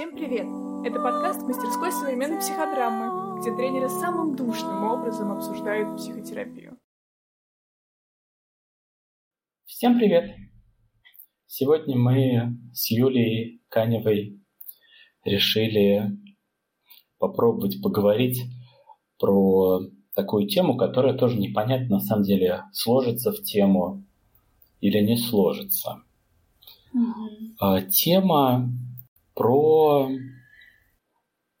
Всем привет! Это подкаст мастерской современной психодрамы, где тренеры самым душным образом обсуждают психотерапию. Всем привет! Сегодня мы с Юлией Каневой решили попробовать поговорить про такую тему, которая тоже непонятно на самом деле сложится в тему или не сложится. Mm-hmm. Тема про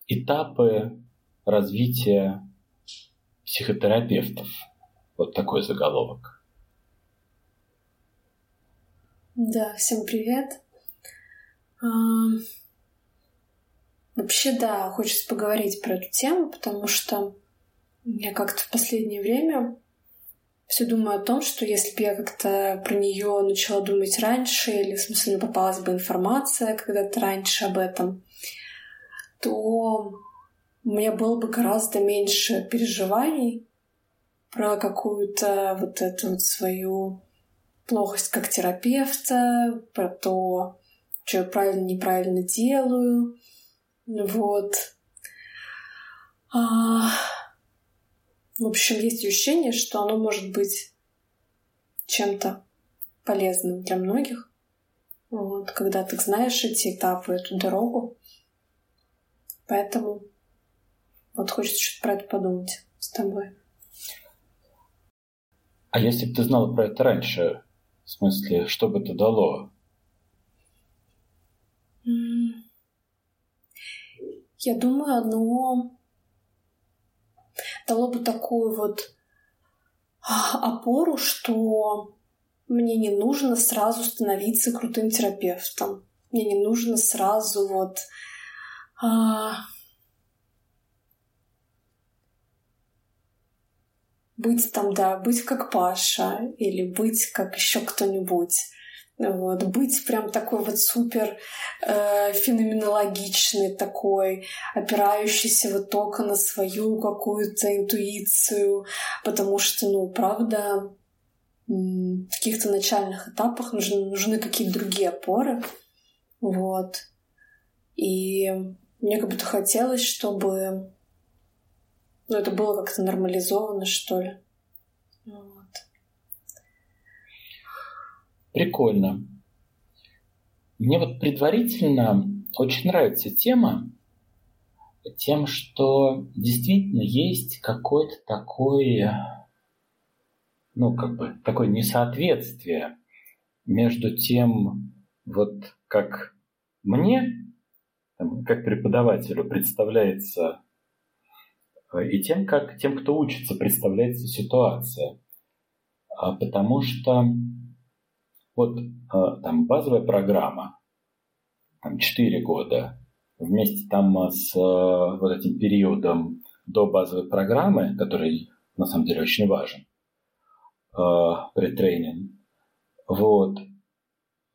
этапы развития психотерапевтов. Вот такой заголовок. Да, всем привет. А, вообще, да, хочется поговорить про эту тему, потому что я как-то в последнее время все думаю о том, что если бы я как-то про нее начала думать раньше, или в смысле мне попалась бы информация когда-то раньше об этом, то у меня было бы гораздо меньше переживаний про какую-то вот эту вот свою плохость как терапевта, про то, что я правильно, неправильно делаю. Вот. А, в общем, есть ощущение, что оно может быть чем-то полезным для многих. Вот, когда ты знаешь эти этапы, эту дорогу. Поэтому вот хочется что-то про это подумать с тобой. А если бы ты знала про это раньше, в смысле, что бы это дало? Я думаю, оно дало бы такую вот а, опору, что мне не нужно сразу становиться крутым терапевтом. Мне не нужно сразу вот а, быть там, да, быть как Паша или быть как еще кто-нибудь. Вот, быть прям такой вот супер э, феноменологичный такой, опирающийся вот только на свою какую-то интуицию, потому что, ну, правда, в каких-то начальных этапах нужны, нужны какие-то другие опоры. Вот. И мне как будто хотелось, чтобы ну, это было как-то нормализовано, что ли. Прикольно. Мне вот предварительно очень нравится тема тем, что действительно есть какое-то такое, ну, как бы, такое несоответствие между тем, вот как мне, как преподавателю представляется, и тем, как тем, кто учится, представляется ситуация. А потому что вот э, там базовая программа, там 4 года, вместе там с э, вот этим периодом до базовой программы, который на самом деле очень важен, э, претренинг, вот,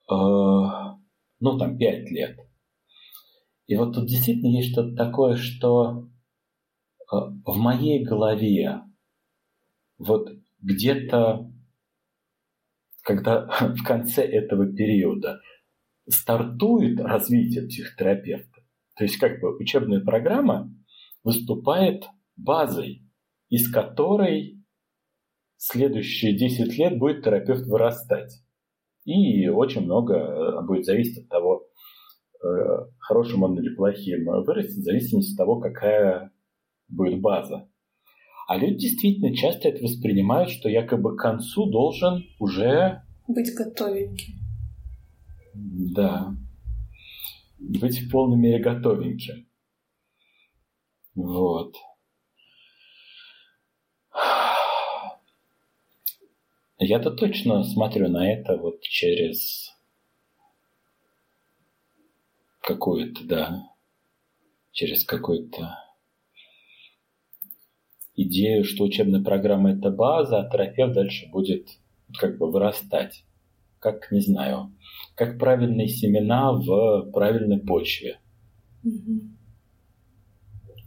ну там 5 лет. И вот тут действительно есть что-то такое, что в моей голове вот где-то когда в конце этого периода стартует развитие психотерапевта, то есть как бы учебная программа выступает базой, из которой следующие 10 лет будет терапевт вырастать. И очень много э, будет зависеть от того, э, хорошим он или плохим вырастет, в зависимости от того, какая будет база. А люди действительно часто это воспринимают, что якобы к концу должен уже... Быть готовеньким. Да. Быть в полной мере готовеньким. Вот. Я-то точно смотрю на это вот через какую-то, да, через какой-то идею, что учебная программа – это база, а терапевт дальше будет как бы вырастать. Как, не знаю, как правильные семена в правильной почве. Mm-hmm.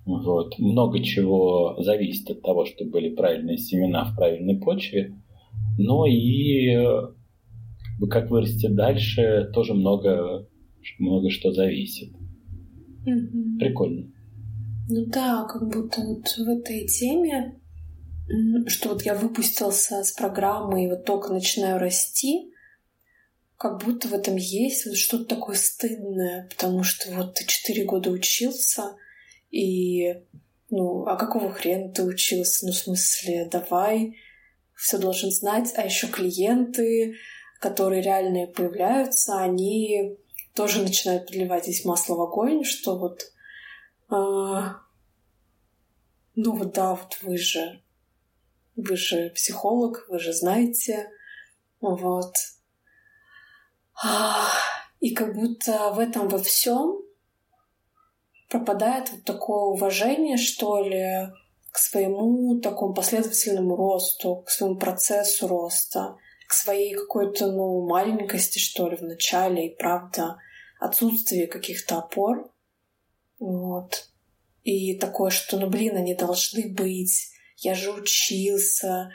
Вот. Много чего зависит от того, чтобы были правильные семена в правильной почве. Но и как вырасти дальше, тоже много много что зависит. Мгм. Прикольно. Ну да, как будто вот в этой теме, что вот я выпустился с программы и вот только начинаю расти, как будто в этом есть вот что-то такое стыдное, потому что вот ты четыре года учился, и ну, а какого хрена ты учился? Ну, в смысле, давай, все должен знать, а еще клиенты, которые реально появляются, они тоже начинают подливать здесь масло в огонь, что вот а, ну вот да, вот вы же, вы же психолог, вы же знаете, вот. А, И как будто в этом во всем пропадает вот такое уважение, что ли, к своему такому последовательному росту, к своему процессу роста, к своей какой-то, ну, маленькости, что ли, в начале, и правда, отсутствие каких-то опор. Вот. И такое, что, ну, блин, они должны быть, я же учился,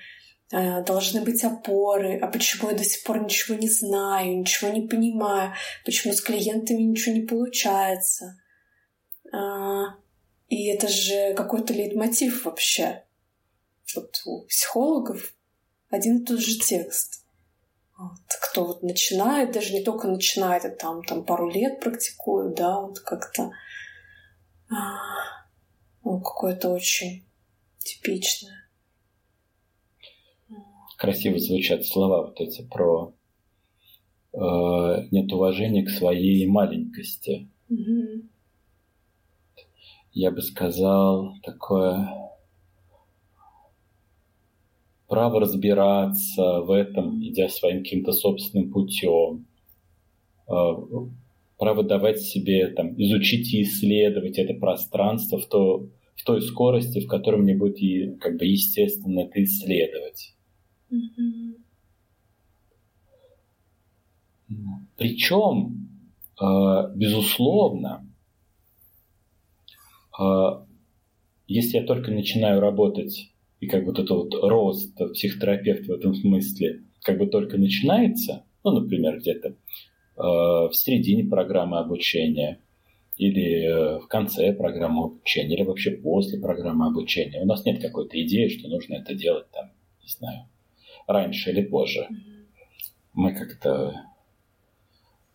э, должны быть опоры, а почему я до сих пор ничего не знаю, ничего не понимаю, почему с клиентами ничего не получается. А, И это же какой-то лейтмотив вообще. Вот у психологов один и тот же текст. Вот. Кто вот начинает, даже не только начинает, а там, там пару лет практикует, да, вот как-то а, ну, какое-то очень типичное. Красиво звучат слова вот эти про э, нет уважения к своей маленькости. Мгм. Я бы сказал такое право разбираться в этом, идя своим каким-то собственным путем. Право давать себе, там, изучить и исследовать это пространство в, то, в той скорости, в которой мне будет и, как бы естественно это исследовать. Мгм. Причем, э, безусловно, э, если я только начинаю работать, и как вот это вот рост психотерапевта в этом смысле как бы только начинается, ну, например, где-то в середине программы обучения, или э, в конце программы обучения, или вообще после программы обучения. У нас нет какой-то идеи, что нужно это делать там, не знаю, раньше или позже. Мы как-то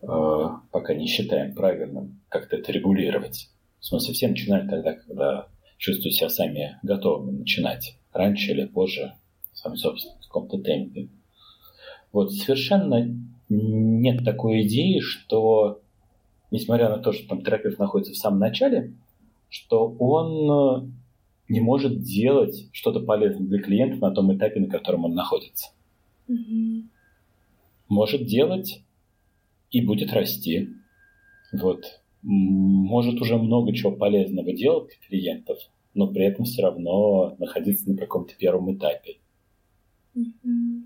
э, пока не считаем правильным как-то это регулировать. В смысле, все начинают тогда, когда чувствуют себя сами готовыми начинать. Раньше или позже, сами собственно, в каком-то темпе. Вот совершенно нет такой идеи, что, несмотря на то, что там терапевт находится в самом начале, что он э, не может делать что-то полезное для клиента на том этапе, на котором он находится. Мгм. Может делать и будет расти. Вот. Может уже много чего полезного делать для клиентов, но при этом все равно находиться на каком-то первом этапе. Мгм.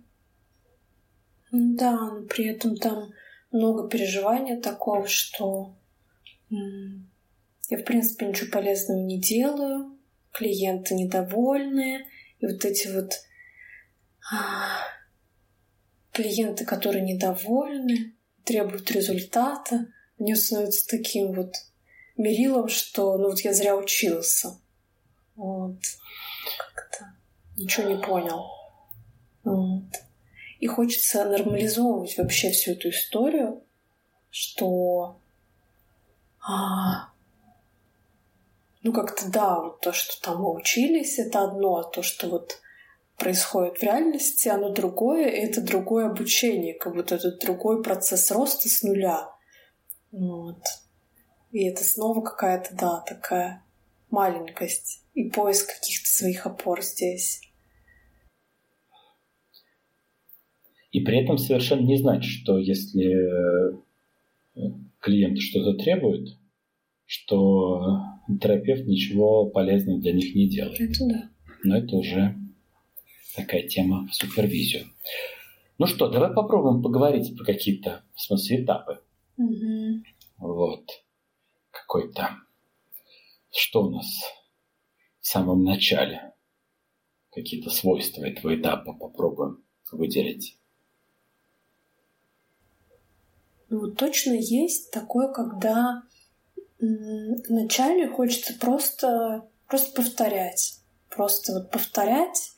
Да, но при этом там много переживания такого, что я, в принципе, ничего полезного не делаю, клиенты недовольны, и вот эти вот а, клиенты, которые недовольны, требуют результата, они становятся таким вот мерилом, что ну вот я зря учился. Вот. Как-то ничего не понял. Вот. И хочется нормализовывать вообще всю эту историю, что а, ну как-то да, вот то, что там мы учились, это одно, а то, что вот происходит в реальности, оно другое, и это другое обучение, как будто это другой процесс роста с нуля. Вот. И это снова какая-то, да, такая маленькость и поиск каких-то своих опор здесь. И при этом совершенно не значит, что если э, клиент что-то требует, что терапевт ничего полезного для них не делает. Это да. Но это уже такая тема в супервизию. Ну что, давай попробуем поговорить про какие-то, в смысле, этапы. Мгм. Вот. Какой-то. Что у нас в самом начале? Какие-то свойства этого этапа попробуем выделить. Ну, точно есть такое, когда вначале хочется просто, просто повторять. Просто вот повторять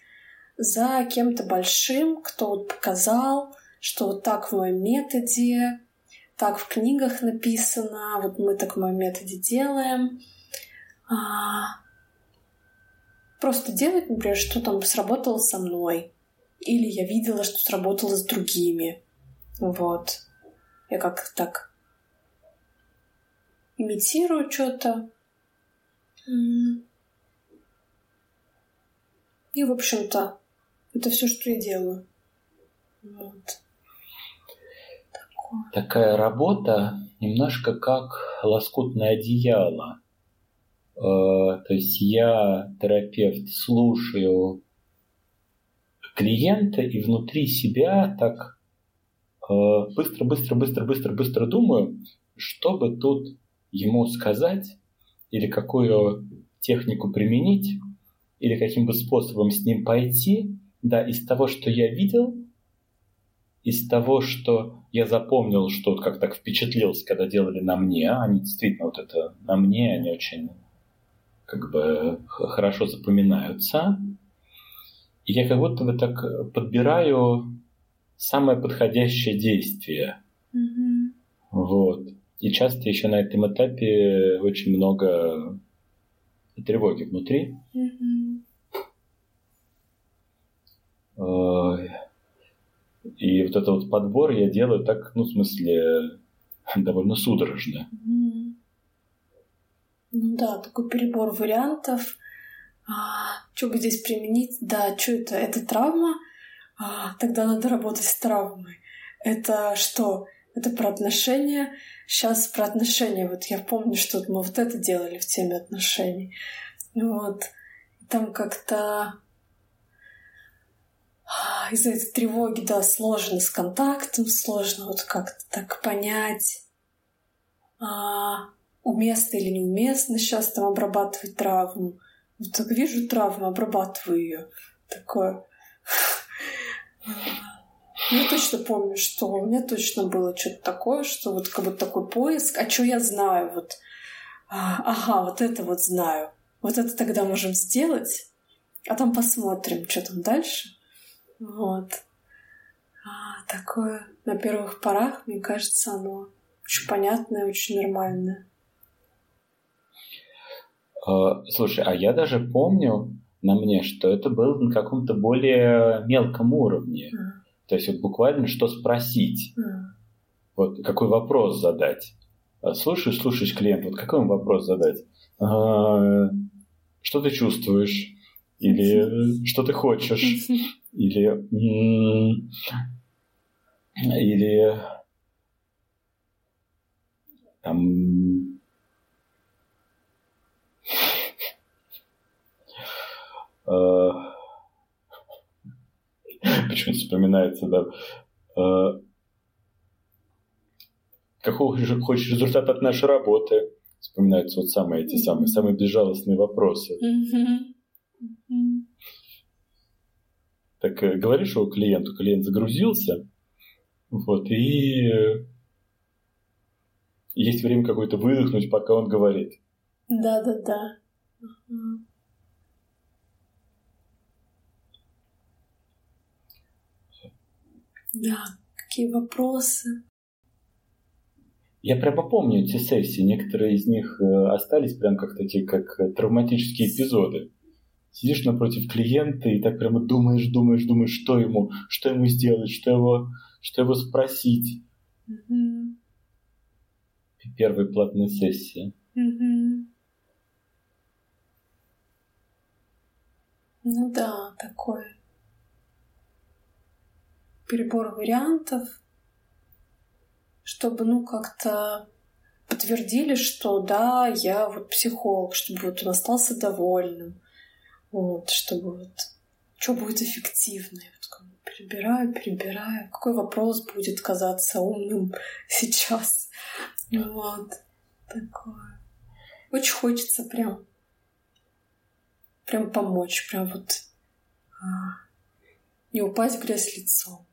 за кем-то большим, кто вот показал, что вот так в моем методе, так в книгах написано, вот мы так в моем методе делаем. А, просто делать, например, что там сработало со мной. Или я видела, что сработало с другими. Вот. Я как так имитирую что-то. И, в общем-то, это все, что я делаю. Вот. Такое. Такая работа немножко как лоскутное одеяло. Э, то есть я, терапевт, слушаю клиента и внутри себя так быстро, быстро, быстро, быстро, быстро думаю, что бы тут ему сказать или какую технику применить, или каким бы способом с ним пойти, да, из того, что я видел, из того, что я запомнил, что как так впечатлился, когда делали на мне, а они действительно вот это на мне, они очень как бы хорошо запоминаются. И я как будто бы так подбираю самое подходящее действие. Mm-hmm. Вот. И часто еще на этом этапе очень много тревоги внутри. Mm-hmm. И вот этот вот подбор я делаю так, ну, в смысле, довольно судорожно. Mm-hmm. Ну да, такой перебор вариантов. А, что бы здесь применить? Да, что это? Это травма? А, тогда надо работать с травмой. Это что? Это про отношения. Сейчас про отношения. Вот я помню, что мы вот это делали в теме отношений. Вот. Там как-то а, из-за этой тревоги, да, сложно с контактом, сложно вот как-то так понять, а, уместно или неуместно сейчас там обрабатывать травму. Вот так вижу травму, обрабатываю ее. Такое я точно помню, что у меня точно было что-то такое, что вот как будто такой поиск, а что я знаю, вот, а, ага, вот это вот знаю, вот это тогда можем сделать, а там посмотрим, что там дальше. Вот. А, такое на первых порах, мне кажется, оно очень понятное, очень нормальное. А, слушай, а я даже помню, на мне, что это было на каком-то более мелком уровне. Mm. То есть вот буквально что спросить. Mm. Вот какой вопрос задать. А, слушаешь, слушаешь клиент, вот какой вопрос задать? А, что ты чувствуешь? Или что ты хочешь? Или или там почему-то вспоминается, да. Э, какого хочешь результат от нашей работы? Вспоминаются вот самые эти самые, самые безжалостные вопросы. Так э, говоришь его клиенту, клиент загрузился, вот, и есть время какое-то выдохнуть, пока он говорит. Да-да-да. Да, какие вопросы? Я прямо помню эти сессии. Некоторые из них э, остались прям как такие, как э, травматические эпизоды. Сидишь напротив клиента и так прямо думаешь, думаешь, думаешь, что ему, что ему сделать, что его, что его спросить. Угу. Первой платной сессии. Угу. Ну да, такое перебор вариантов, чтобы, ну, как-то подтвердили, что да, я вот психолог, чтобы вот он остался довольным, вот, чтобы вот, что будет эффективно. Я вот перебираю, перебираю, какой вопрос будет казаться умным сейчас. Вот, такое. Очень хочется прям, прям помочь, прям вот а, не упасть в грязь лицом.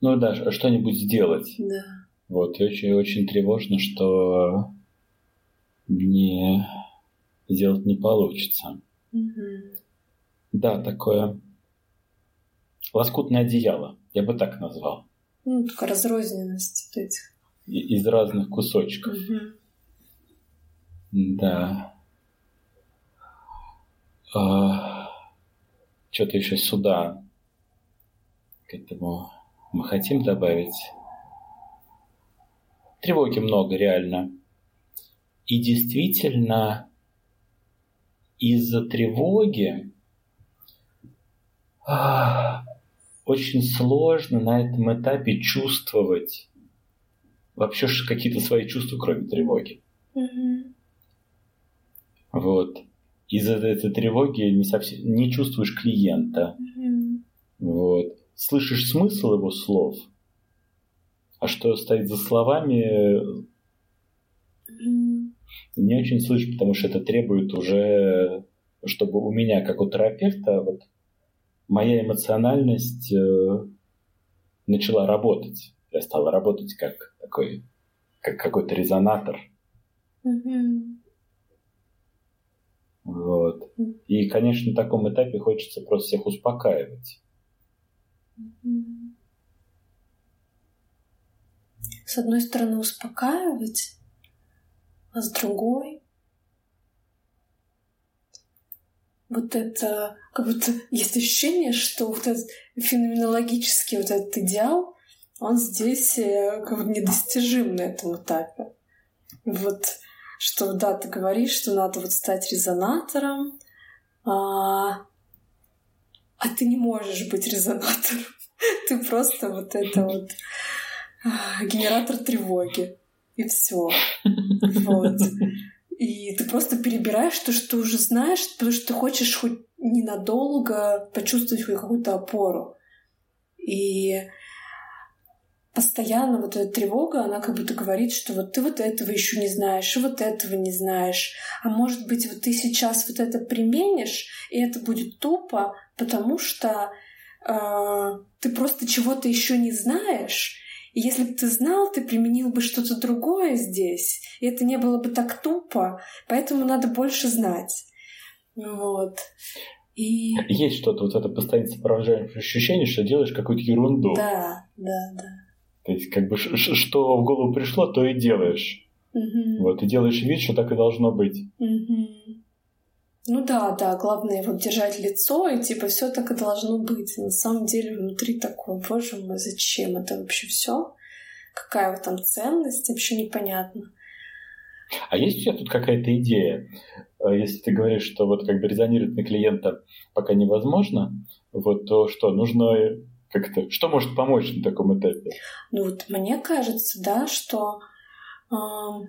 Ну да, что-нибудь сделать. Да. Вот, и очень, очень тревожно, что не сделать не получится. Угу. Да, такое лоскутное одеяло, я бы так назвал. Ну, такая разрозненность этих. Из разных кусочков. Угу. Да. А, что-то еще сюда к этому мы хотим добавить. Тревоги много, реально. И действительно, из-за тревоги а, очень сложно на этом этапе чувствовать вообще какие-то свои чувства, кроме тревоги. Угу. Вот. Из-за этой тревоги не, совсем, не чувствуешь клиента. Угу. Вот. Слышишь смысл его слов, а что стоит за словами, не очень слышишь, потому что это требует уже, чтобы у меня, как у терапевта, вот моя эмоциональность э, начала работать. Я стала работать как такой, как какой-то резонатор. Угу. Вот. И, конечно, на таком этапе хочется просто всех успокаивать. С одной стороны успокаивать, а с другой вот это, как будто есть ощущение, что вот этот феноменологический вот этот идеал, он здесь э, как бы недостижим на этом этапе. Вот что, да, ты говоришь, что надо вот стать резонатором, а, а ты не можешь быть резонатором. Ты просто вот это вот а, генератор тревоги. И все. Вот. И ты просто перебираешь то, что уже знаешь, потому что ты хочешь хоть ненадолго почувствовать хоть какую-то опору. И постоянно вот эта тревога, она как будто говорит, что вот ты вот этого еще не знаешь, и вот этого не знаешь. А может быть, вот ты сейчас вот это применишь, и это будет тупо, потому что э, ты просто чего-то еще не знаешь. И если бы ты знал, ты применил бы что-то другое здесь, и это не было бы так тупо, поэтому надо больше знать. Вот. И Есть что-то, вот это постоянно сопровождающее ощущение, что делаешь какую-то ерунду. да, да, да. То есть, как бы, что в голову пришло, то и делаешь. Мгм. Вот, и делаешь вид, что так и должно быть. Мгм. Ну да, да, главное вот держать лицо, и типа все так и должно быть. И на самом деле внутри такое, боже мой, зачем это вообще все? Какая вот там ценность, вообще непонятно. А есть у тебя тут какая-то идея? Э, Если ты говоришь, что вот как бы резонировать на клиента пока невозможно, вот то что нужно э, как-то, что может помочь на таком этапе? Ну вот мне кажется, да, что ам,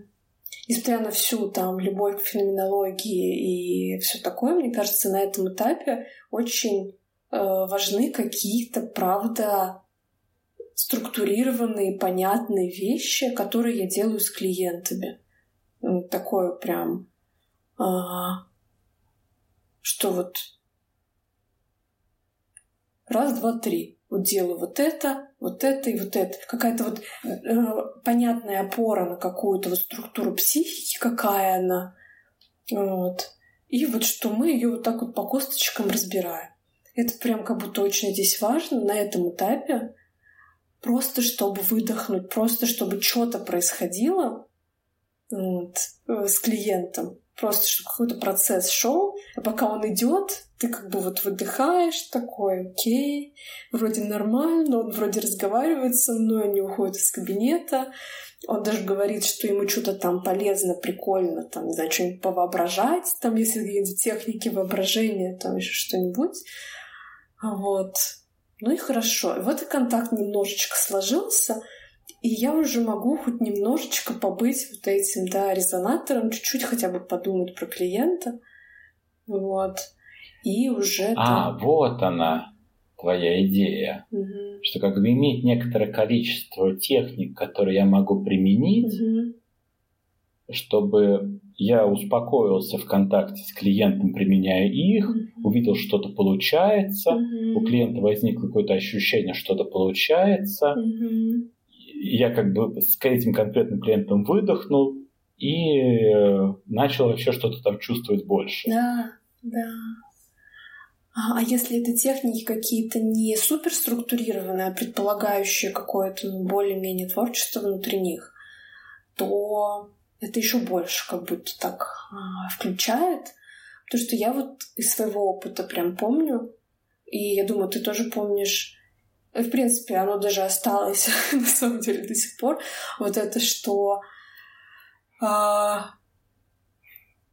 несмотря на всю там любовь к феноменологии и все такое, мне кажется, на этом этапе очень э, важны какие-то, правда, структурированные, понятные вещи, которые я делаю с клиентами. Ну, Такое прям, а, что вот раз, два, три. Вот делаю вот это, вот это и вот это. Какая-то вот э, понятная опора на какую-то вот структуру психики, какая она. Вот. И вот что мы ее вот так вот по косточкам разбираем. Это прям как будто очень здесь важно на этом этапе. Просто чтобы выдохнуть, просто чтобы что-то происходило вот, э, с клиентом. Просто чтобы какой-то процесс шел, а пока он идет, ты как бы вот выдыхаешь такой, окей, вроде нормально, он вроде разговаривает со мной, не уходит из кабинета, он даже говорит, что ему что-то там полезно, прикольно, там, не знаю, что-нибудь повоображать, там, если какие-то техники воображения, там еще что-нибудь. Вот. Ну и хорошо. И вот и контакт немножечко сложился, и я уже могу хоть немножечко побыть вот этим, да, резонатором, чуть-чуть хотя бы подумать про клиента. Вот. И уже... А, вот она, твоя идея. Мгм. Что как бы иметь некоторое количество техник, которые я могу применить, Мгм. чтобы я успокоился в контакте с клиентом, применяя их, Мгм. увидел, что-то получается, Мгм. у клиента возникло какое-то ощущение, что-то получается, Мгм. Я как бы с этим конкретным клиентом выдохнул и э, начал вообще что-то там чувствовать больше. Да, да. А, а если это техники какие-то не суперструктурированные, а предполагающие какое-то ну, более-менее творчество внутри них, то это еще больше как будто так а, включает. Потому что я вот из своего опыта прям помню, и я думаю, ты тоже помнишь, в принципе, оно даже осталось на самом деле до сих пор, вот это, что а,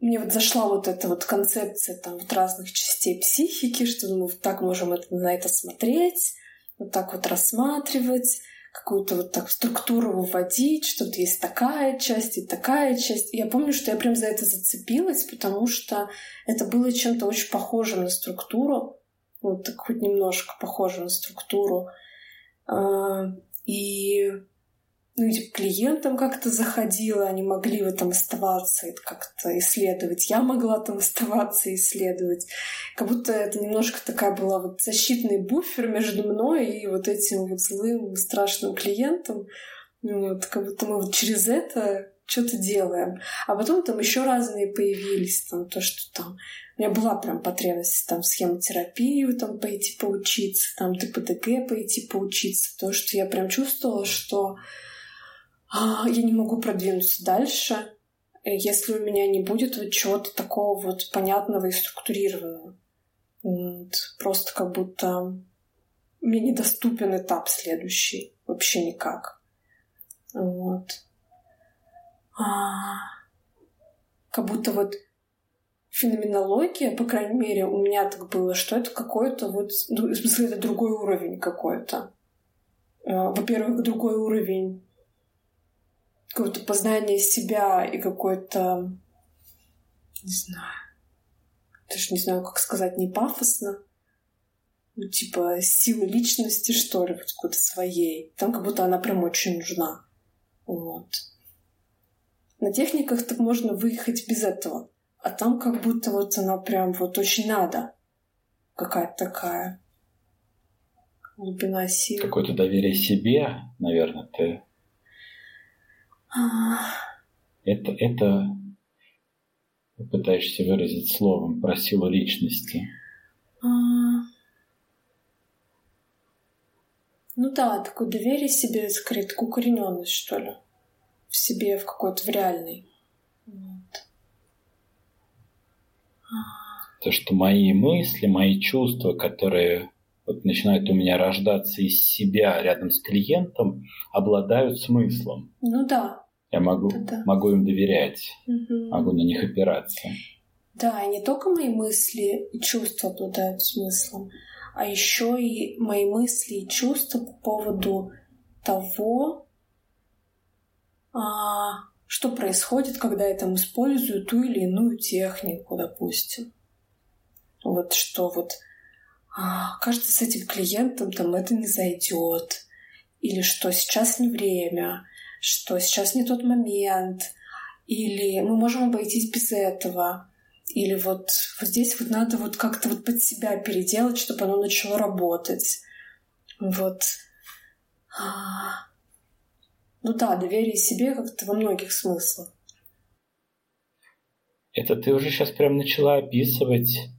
мне вот зашла вот эта вот концепция там вот разных частей психики, что мы вот так можем это, на это смотреть, вот так вот рассматривать, какую-то вот так структуру выводить, что тут есть такая часть и такая часть. Я помню, что я прям за это зацепилась, потому что это было чем-то очень похожим на структуру, вот так хоть немножко похожим на структуру. А, И ну, и клиентам как-то заходила, они могли в этом оставаться и как-то исследовать. Я могла там оставаться и исследовать. Как будто это немножко такая была вот защитный буфер между мной и вот этим вот злым, страшным клиентом. Вот, как будто мы вот через это что-то делаем. А потом там еще разные появились, там то, что там у меня была прям потребность там схемотерапию там пойти поучиться, там ДПДГ пойти поучиться, потому что я прям чувствовала, что а, я не могу продвинуться дальше, э, если у меня не будет вот чего-то такого вот понятного и структурированного. Вот. Просто как будто мне недоступен этап следующий. Вообще никак. Вот. А, как будто вот феноменология, по крайней мере, у меня так было, что это какой-то вот, ну, в смысле, это другой уровень какой-то. А, Во-первых, другой уровень какое-то познание себя и какое-то, не знаю, даже не знаю, как сказать, не пафосно, ну, типа силы личности, что ли, вот какой-то своей. Там как будто она прям очень нужна. Вот. На техниках так можно выехать без этого. А там как будто вот она прям вот очень надо. Какая-то такая глубина силы. Какое-то доверие себе, наверное, ты А, это, это пытаешься выразить словом про силу личности. а. Ну да, такое доверие себе, такую укорененность, что ли. В себе, в какой-то, в реальной. То, что мои мысли, мои чувства, которые вот начинают у меня рождаться из себя рядом с клиентом, обладают смыслом. Ну да. Я могу, Да-да. могу им доверять, Мгм. могу на них опираться. Да, и не только мои мысли и чувства обладают смыслом, а еще и мои мысли и чувства по поводу того, а, что происходит, когда я там использую ту или иную технику, допустим. Вот что вот а, кажется, с этим клиентом там это не зайдет. Или что сейчас не время, что сейчас не тот момент, или мы можем обойтись без этого. Или вот, вот здесь вот надо вот как-то вот под себя переделать, чтобы оно начало работать. Вот. А, Ну да, доверие себе как-то во многих смыслах. Это ты уже сейчас прям начала описывать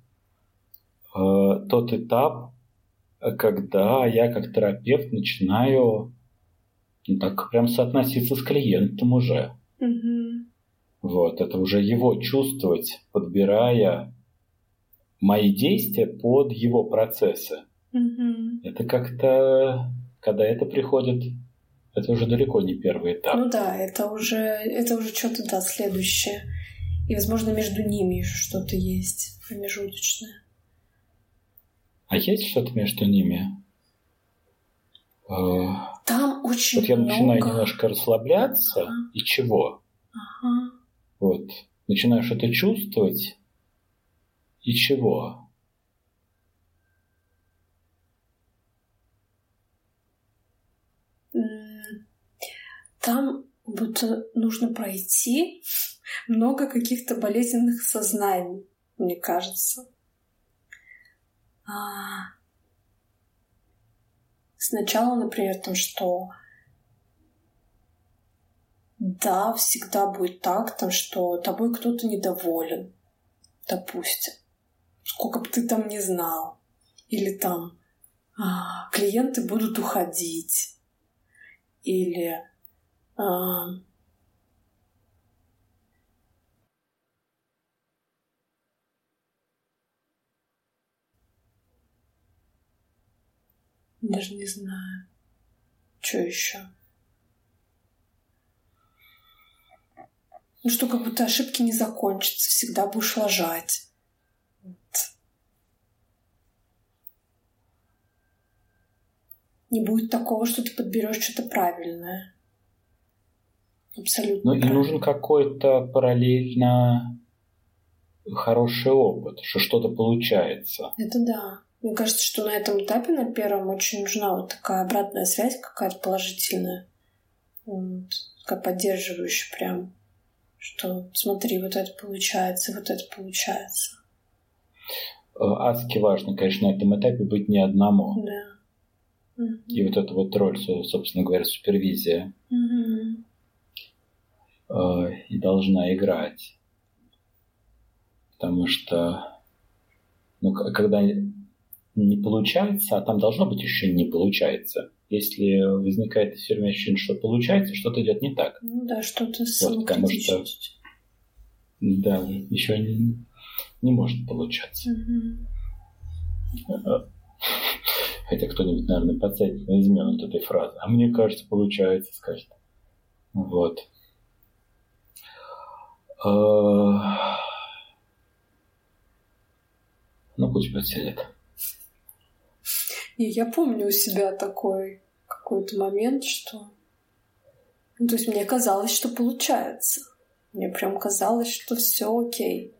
тот этап, э, когда я как терапевт начинаю ну, так прям соотноситься с клиентом уже. Мгм. Вот, это уже его чувствовать, подбирая мои действия под его процессы. Мгм. Это как-то, когда это приходит, это уже далеко не первый этап. Ну да, это уже, это уже что-то, да, следующее. И, возможно, между ними еще что-то есть промежуточное. А есть что-то между ними? Э, Там очень Вот я много... начинаю немножко расслабляться, Ага. и чего? Ага. Вот. Начинаю что-то чувствовать, и чего? Там будто нужно пройти много каких-то болезненных сознаний, мне кажется. А, сначала, например, там, что да, всегда будет так, там, что тобой кто-то недоволен, допустим. Сколько бы ты там не знал. Или там а, клиенты будут уходить. Или а, даже не знаю. Что еще? Ну что, как будто ошибки не закончатся, всегда будешь лажать. Вот. Не будет такого, что ты подберешь что-то правильное. Абсолютно. Ну и нужен какой-то параллельно хороший опыт, что что-то получается. Это да. Мне кажется, что на этом этапе, на первом, очень нужна вот такая обратная связь какая-то положительная. Вот, такая поддерживающая прям что смотри, вот это получается, вот это получается. Э, адски важно, конечно, на этом этапе быть не одному. Да. И вот эта вот роль, собственно говоря, супервизия угу. и должна играть. Потому что ну, когда не получается, а там должно быть еще не получается, если возникает все время ощущение, что получается, что-то идет не так. Ну да, что-то вот, потому что да, еще не, не может получаться. Угу. Хотя кто-нибудь, наверное, подсядет на измену от этой фразы. А мне кажется, получается, скажет. Вот. А, ну, пусть подсядет. И я помню у себя такой какой-то момент, что... Ну, то есть мне казалось, что получается. Мне прям казалось, что все окей.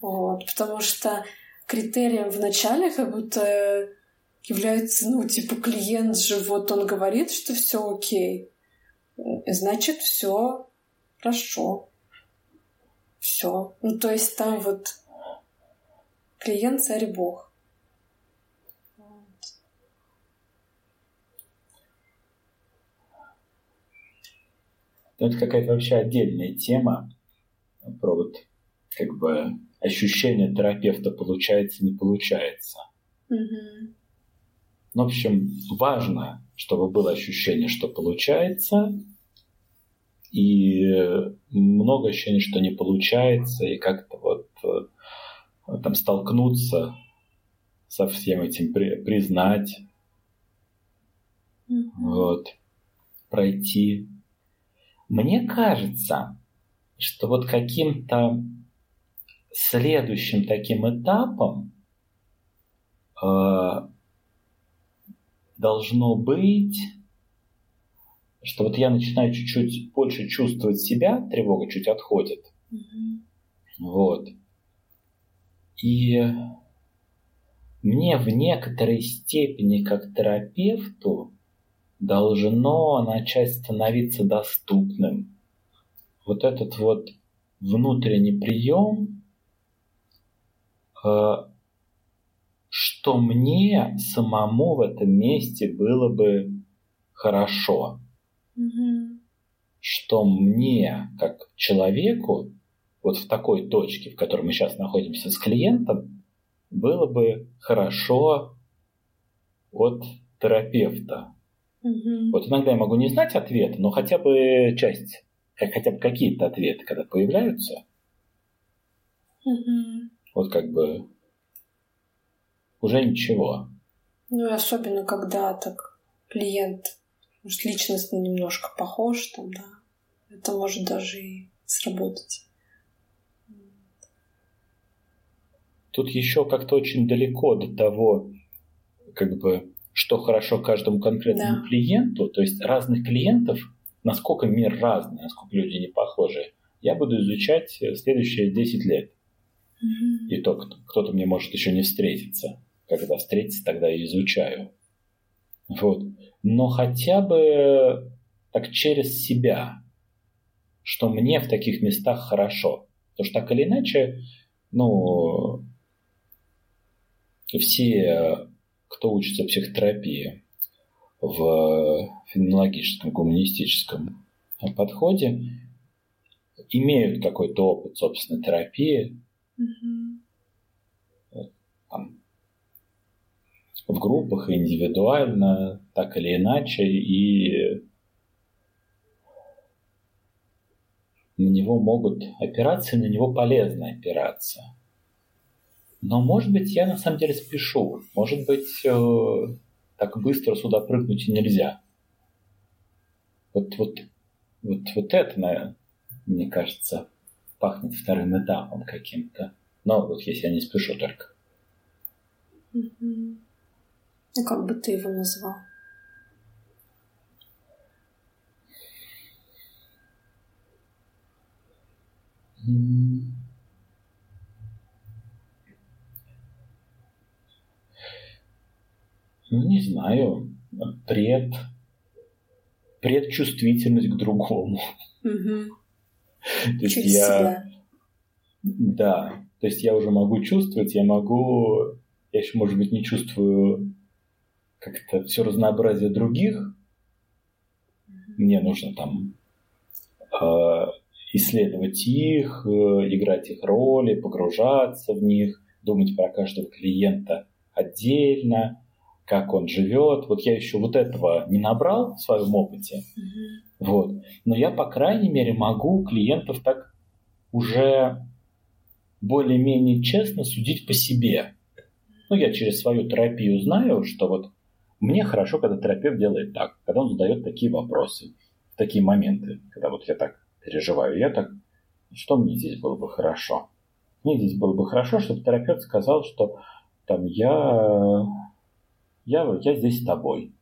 Вот, потому что критерием в начале как будто является, ну, типа, клиент же, вот он говорит, что все окей. Значит, все хорошо. Все. Ну, то есть там вот клиент царь бог. Но это какая-то вообще отдельная тема про вот как бы ощущение терапевта получается, не получается. Mm-hmm. Ну, в общем, важно, чтобы было ощущение, что получается, и много ощущений, что не получается, и как-то вот э, там столкнуться со всем этим, при, признать, mm-hmm. вот, пройти мне кажется, что вот каким-то следующим таким этапом э, должно быть, что вот я начинаю чуть-чуть больше чувствовать себя, тревога чуть отходит. Mm-hmm. Вот. И мне в некоторой степени как терапевту должно начать становиться доступным. Вот этот вот внутренний прием, э, что мне самому в этом месте было бы хорошо. Mm-hmm. Что мне, как человеку, вот в такой точке, в которой мы сейчас находимся с клиентом, было бы хорошо от терапевта, Угу. Вот иногда я могу не знать ответ, но хотя бы часть, хотя бы какие-то ответы, когда появляются, угу. вот как бы уже ничего. Ну и особенно, когда так клиент, может, личностно немножко похож, там, да, это может даже и сработать. Тут еще как-то очень далеко до того, как бы что хорошо каждому конкретному да. клиенту, то есть разных клиентов, насколько мир разный, насколько люди не похожи, я буду изучать следующие 10 лет. Mm-hmm. И то, кто-то мне может еще не встретиться. Когда встретится, тогда и изучаю. Вот. Но хотя бы так через себя, что мне в таких местах хорошо. Потому что так или иначе, ну, что все, кто учится психотерапии в феноменологическом, гуманистическом подходе, имеют какой-то опыт собственной терапии, Мгм. там, в группах, индивидуально, так или иначе, и на него могут опираться, и на него полезно опираться. Но, может быть, я на самом деле спешу. Может быть, э, так быстро сюда прыгнуть и нельзя. Вот, вот, вот, вот это, наверное, мне кажется, пахнет вторым этапом каким-то. Но вот если я не спешу только. Мгм. Ну, как бы ты его назвал? М. не знаю. Пред... Предчувствительность к другому. То есть Через я... себя. Да. То есть я уже могу чувствовать, я могу... Я еще, может быть, не чувствую как-то все разнообразие других. Мне нужно там э, исследовать их, э, играть их роли, погружаться в них, думать про каждого клиента отдельно, как он живет. Вот я еще вот этого не набрал в своем опыте. Вот. Но я, по крайней мере, могу клиентов так уже более-менее честно судить по себе. Ну, я через свою терапию знаю, что вот мне хорошо, когда терапевт делает так, когда он задает такие вопросы, такие моменты, когда вот я так переживаю, я так, что мне здесь было бы хорошо? Мне здесь было бы хорошо, чтобы терапевт сказал, что там я, я, я здесь с тобой.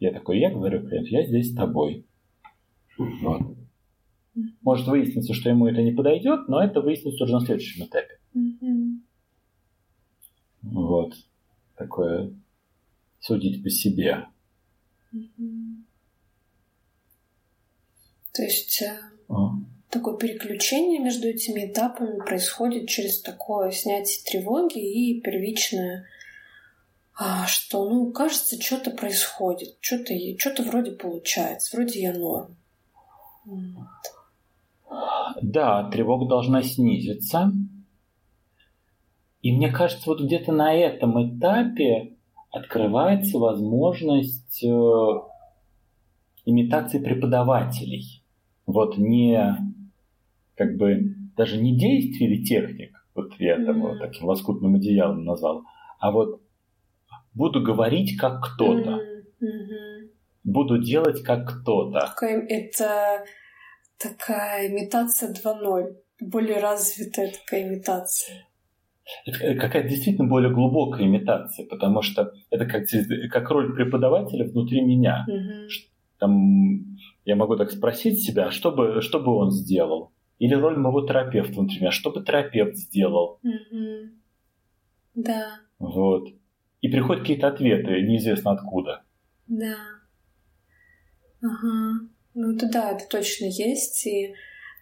Я такой, я говорю клиенту, я здесь с тобой. Вот. Может выясниться, что ему это не подойдет, но это выяснится уже на следующем этапе. Мгм. Вот. Такое судить по себе. Мгм. То есть э, А. такое переключение между этими этапами происходит через такое снятие тревоги и первичное, что, ну, кажется, что-то происходит, что-то что вроде получается, вроде я норм. М. Да, тревога должна снизиться. И мне кажется, вот где-то на этом этапе открывается возможность э, имитации преподавателей. Вот не как бы даже не действий или техник, вот я там Мгм. вот таким лоскутным одеялом назвал, а вот буду говорить как кто-то, мгм. буду делать как кто-то. Это такая имитация 2.0, более развитая такая имитация. Это какая-то действительно более глубокая имитация, потому что это как, как роль преподавателя внутри меня. Мгм. Там я могу так спросить себя, а что бы, что бы он сделал? Или роль моего терапевта внутри меня, что бы терапевт сделал? Мгм. Да, Вот. И приходят какие-то ответы, неизвестно откуда. да. Ага. Ну это да, это точно есть. И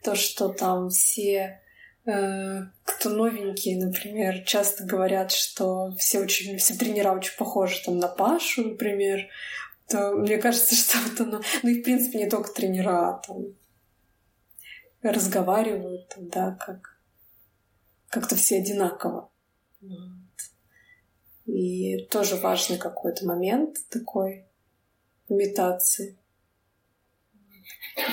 то, что там все, э, кто новенькие, например, часто говорят, что все очень, все тренера очень похожи там на Пашу, например, то мне кажется, что вот оно... Ну и в принципе не только тренера, а там разговаривают, да, как как-то все одинаково. И тоже важный какой-то момент такой имитации.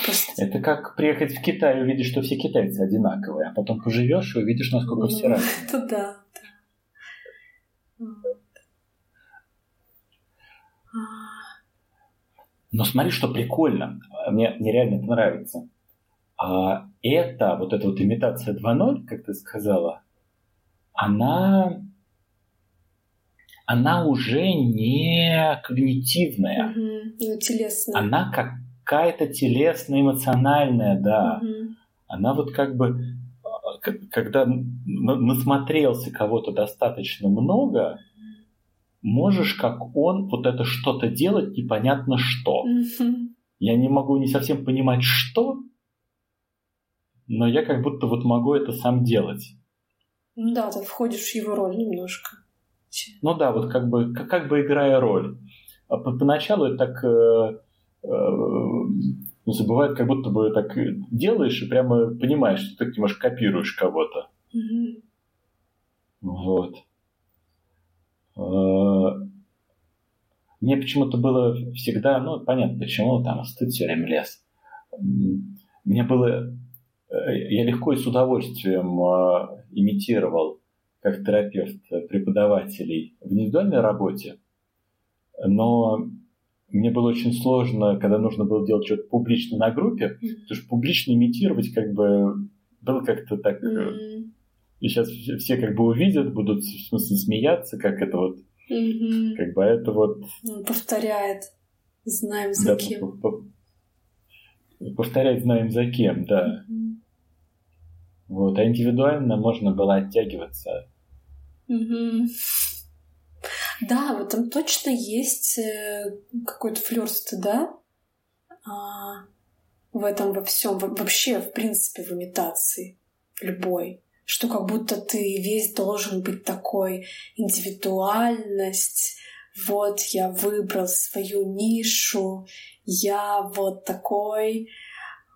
Просто- Это как приехать в Китай и увидеть, что все китайцы одинаковые, а потом поживешь и увидишь, насколько все разные. Это да, Но смотри, что прикольно. Мне, мне реально это нравится. А это, вот эта вот имитация 2.0, как ты сказала, она, она уже не когнитивная. мгм. Ну, телесно. Она какая-то телесная, эмоциональная, да. Мгм. Она вот как бы, к- когда насмотрелся кого-то достаточно много, можешь, как он, вот это что-то делать, непонятно что. Мгм. Я не могу не совсем понимать, что, но я как будто вот могу это сам делать. Ну да, ты входишь в его роль немножко. Ну да, вот как бы, как, как бы играя роль. А поначалу это так э, э, ну, забывает, как будто бы так делаешь и прямо понимаешь, что ты немножко копируешь кого-то. Mm-hmm. Вот. Э, мне почему-то было всегда, ну, понятно, почему, там стыд все время лез. Мне было... Э, я легко и с удовольствием э, имитировал как терапевт преподавателей в индивидуальной работе, но мне было очень сложно, когда нужно было делать что-то публично на группе, потому что публично имитировать как бы было как-то так... Mm-hmm. И сейчас все как бы увидят, будут в смысле смеяться, как это вот... Mm-hmm. Как бы это вот... Он повторяет. Знаем за да, кем. Повторять знаем за кем, да. Mm-hmm. Вот, а индивидуально можно было оттягиваться. Mm-hmm. Да, вот там точно есть э, какой-то флер стыда а, в этом во всем, вообще, в принципе, в имитации любой. Что как будто ты весь должен быть такой индивидуальность, вот я выбрал свою нишу, я вот такой,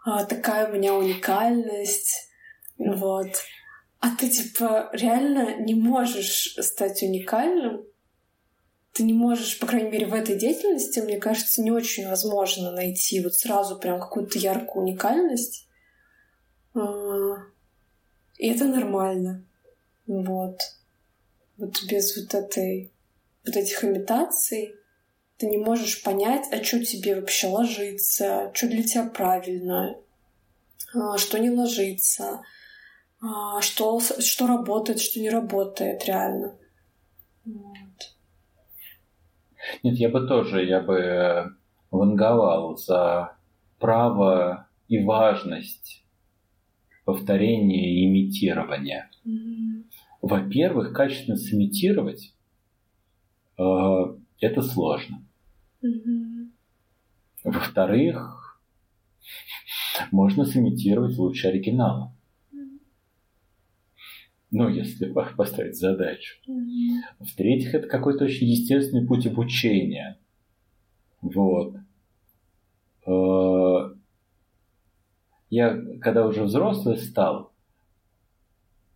а, такая у меня уникальность, вот. А ты типа реально не можешь стать уникальным, ты не можешь, по крайней мере, в этой деятельности, мне кажется, не очень возможно найти вот сразу прям какую-то яркую уникальность. А, и это нормально. Вот. Вот без вот этой вот этих имитаций ты не можешь понять, а что тебе вообще ложится, что для тебя правильно, а, что не ложится, что, что работает, что не работает реально. Нет, я бы тоже, я бы э, ванговал за право и важность повторения и имитирования. Mm-hmm. Во-первых, качественно сымитировать э, это сложно. Mm-hmm. Во-вторых, можно сымитировать лучше оригинала. Ну, если поставить задачу. Mm-hmm. В-третьих, это какой-то очень естественный путь обучения. Вот. Э, я, когда уже взрослый стал,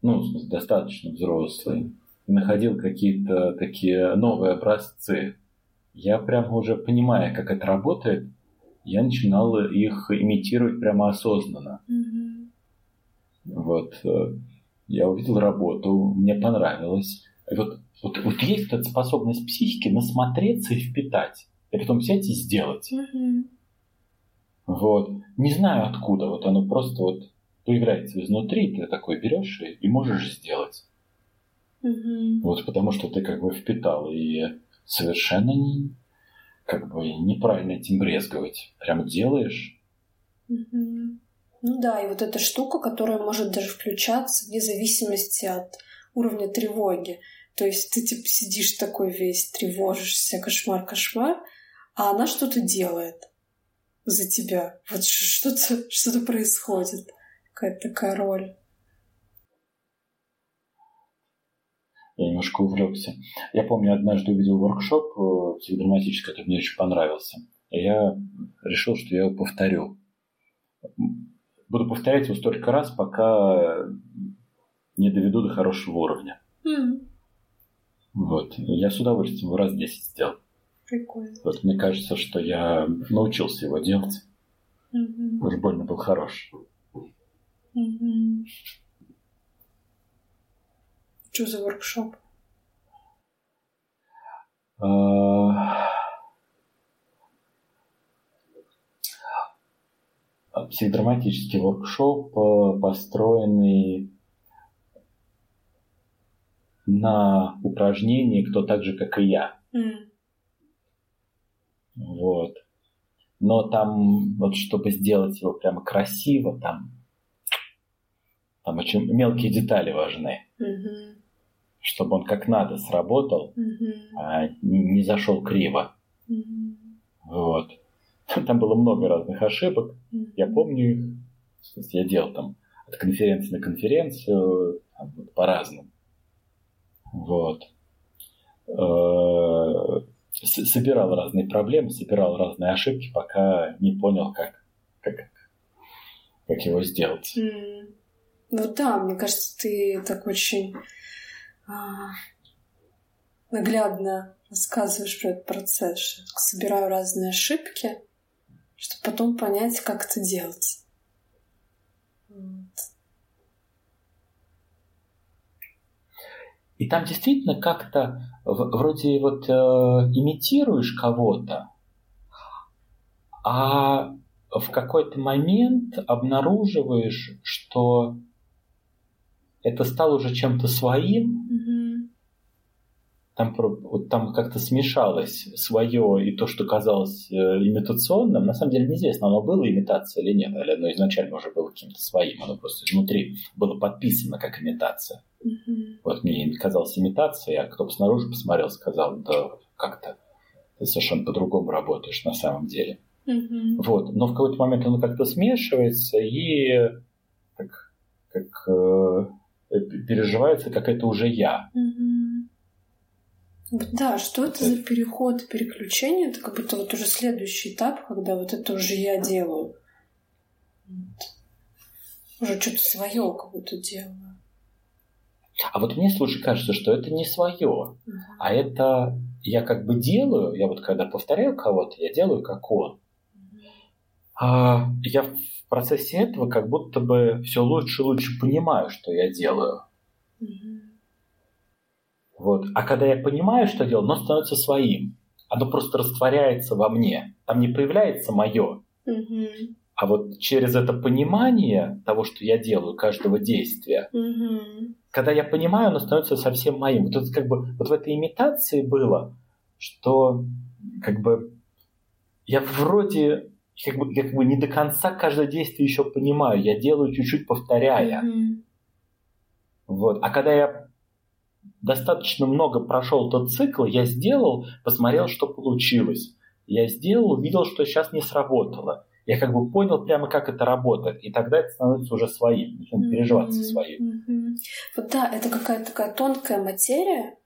ну, достаточно взрослый, и находил какие-то такие новые образцы, я прямо уже понимая, как это работает, я начинал их имитировать прямо осознанно. Mm-hmm. Вот. Я увидел работу, мне понравилось. И вот, вот, вот есть эта способность психики насмотреться и впитать, и потом взять и сделать. Mm-hmm. Вот. Не знаю откуда, вот оно просто вот появляется изнутри, ты такой берешь и, и можешь сделать. Mm-hmm. Вот потому что ты как бы впитал, и совершенно не, как бы неправильно этим брезговать. Прям делаешь. Mm-hmm. Ну да, и вот эта штука, которая может даже включаться вне зависимости от уровня тревоги. То есть ты типа сидишь такой весь, тревожишься, кошмар-кошмар, а она что-то делает за тебя. Вот что-то что происходит. Какая-то такая роль. Я немножко увлекся. Я помню, однажды увидел воркшоп э, психодраматический, который мне очень понравился. И я решил, что я его повторю буду повторять его столько раз, пока не доведу до хорошего уровня. Mm. Вот. Я с удовольствием раз 10 сделал. Прикольно. Вот мне кажется, что я научился его делать. Mm-hmm. Уж больно был хорош. Mm-hmm. Что за воркшоп? Uh... психодраматический воркшоп, э, построенный на упражнении «Кто так же, как и я». Mm. Вот. Но там, вот чтобы сделать его прямо красиво, там, там очень мелкие детали важны. Mm-hmm. Чтобы он как надо сработал, mm-hmm. а не, не зашел криво. Mm-hmm. Вот. Там было много разных ошибок. Я помню их. Я делал там от конференции на конференцию, вот, по-разному. Вот. э, собирал разные проблемы, собирал разные ошибки, пока не понял, как, как, как его сделать. Mm. Ну да, мне кажется, ты так очень а, наглядно рассказываешь про этот процесс, собираю разные ошибки, чтобы потом понять, как это делать. Вот. И там действительно как-то вроде вот э, имитируешь кого-то, а в какой-то момент обнаруживаешь, что это стало уже чем-то своим, там, вот там как-то смешалось свое и то, что казалось э, имитационным. На самом деле неизвестно, оно было имитацией или нет, или оно изначально уже было каким-то своим, оно просто изнутри было подписано как имитация. Mm-hmm. Вот мне казалось имитацией, а кто бы снаружи посмотрел, сказал, да как-то ты совершенно по-другому работаешь на самом деле. Mm-hmm. Вот. Но в какой-то момент оно как-то смешивается и как, как э, переживается, как это уже я. Mm-hmm. Да, что это за переход, переключение? Это как будто вот уже следующий этап, когда вот это уже я делаю. Вот. Уже что-то свое как будто делаю. А вот мне, слушай, кажется, что это не свое, угу. а это я как бы делаю, я вот когда повторяю кого-то, я делаю как он. Угу. А я в процессе этого как будто бы все лучше и лучше понимаю, что я делаю. Угу. Вот. А когда я понимаю, что делаю, оно становится своим. Оно просто растворяется во мне. Там не появляется мое. Угу. А вот через это понимание того, что я делаю, каждого действия, угу. когда я понимаю, оно становится совсем моим. Вот это как бы вот в этой имитации было, что как бы я вроде как бы, как бы не до конца каждое действие еще понимаю. Я делаю чуть-чуть повторяя. Mm-hmm. Вот. А когда я достаточно много прошел тот цикл, я сделал, посмотрел, что получилось. Я сделал, увидел, что сейчас не сработало. Я как бы понял прямо, как это работает. И тогда это становится уже своим, начинает mm-hmm. переживаться своим. Mm-hmm. Вот да, это какая-то такая тонкая материя.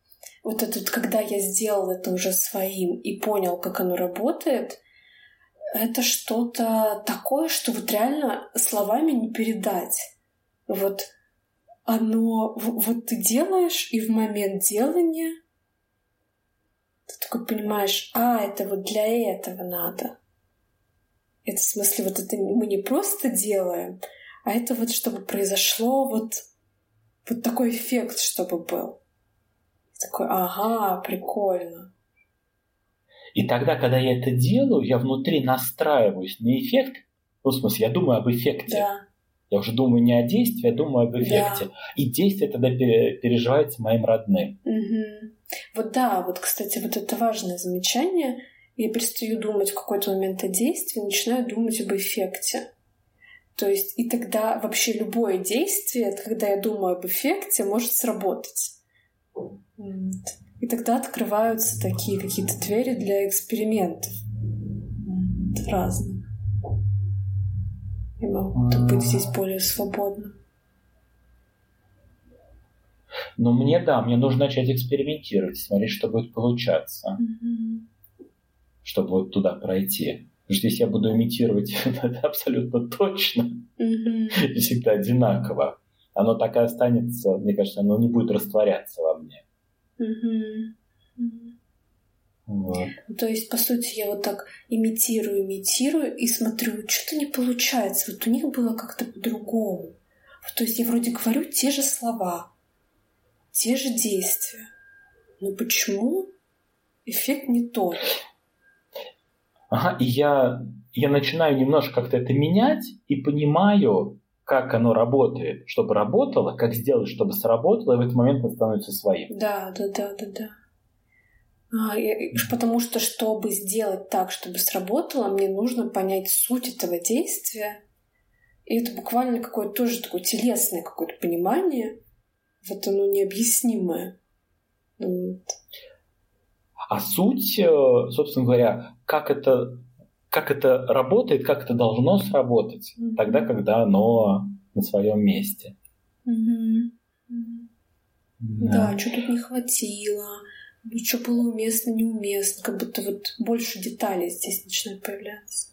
Вот это вот, когда я сделал это уже своим и понял, как оно работает, это что-то такое, что вот реально словами не передать. Вот оно вот ты делаешь, и в момент делания ты такой понимаешь, а, это вот для этого надо. Это в смысле, вот это мы не просто делаем, а это вот чтобы произошло вот, вот такой эффект, чтобы был. Такой, ага, прикольно. И тогда, когда я это делаю, я внутри настраиваюсь на эффект. Ну, в смысле, я думаю об эффекте. Да. Я уже думаю не о действии, я думаю об эффекте. Да. И действие тогда переживается моим родным. Угу. Вот да, вот, кстати, вот это важное замечание. Я перестаю думать в какой-то момент о действии, начинаю думать об эффекте. То есть и тогда вообще любое действие, когда я думаю об эффекте, может сработать. И тогда открываются такие какие-то двери для экспериментов разных и могу быть здесь более свободным. Но мне, да, мне нужно начать экспериментировать, смотреть, что будет получаться, mm-hmm. чтобы вот туда пройти. Потому что если я буду имитировать это абсолютно точно, mm-hmm. и всегда одинаково, оно так и останется, мне кажется, оно не будет растворяться во мне. Mm-hmm. Вот. То есть, по сути, я вот так имитирую, имитирую и смотрю, что-то не получается. Вот у них было как-то по-другому. То есть я вроде говорю те же слова, те же действия. Но почему эффект не тот? Ага, и я, я начинаю немножко как-то это менять и понимаю, как оно работает, чтобы работало, как сделать, чтобы сработало, и в этот момент это становится своим. Да, да, да, да, да. А, потому что, чтобы сделать так, чтобы сработало, мне нужно понять суть этого действия. И это буквально какое-то тоже такое телесное какое-то понимание. Вот оно необъяснимое. Вот. А суть, э, собственно говоря, как это, как это работает, как это должно сработать, mm-hmm. тогда, когда оно на своем месте. Mm-hmm. Да, да что тут не хватило, ну, что было уместно, неуместно, как будто вот больше деталей здесь начинает появляться.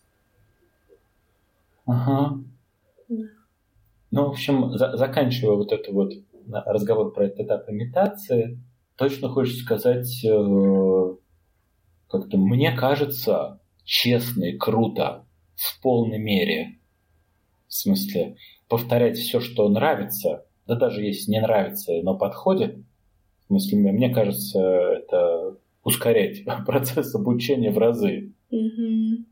Ага. Да. Ну, в общем, за заканчивая вот это вот разговор про этот этап имитации, точно хочется сказать, э, как-то мне кажется честно и круто в полной мере. В смысле, повторять все, что нравится, да даже если не нравится, но подходит, смысле, мне кажется, это ускорять процесс обучения в разы. Угу.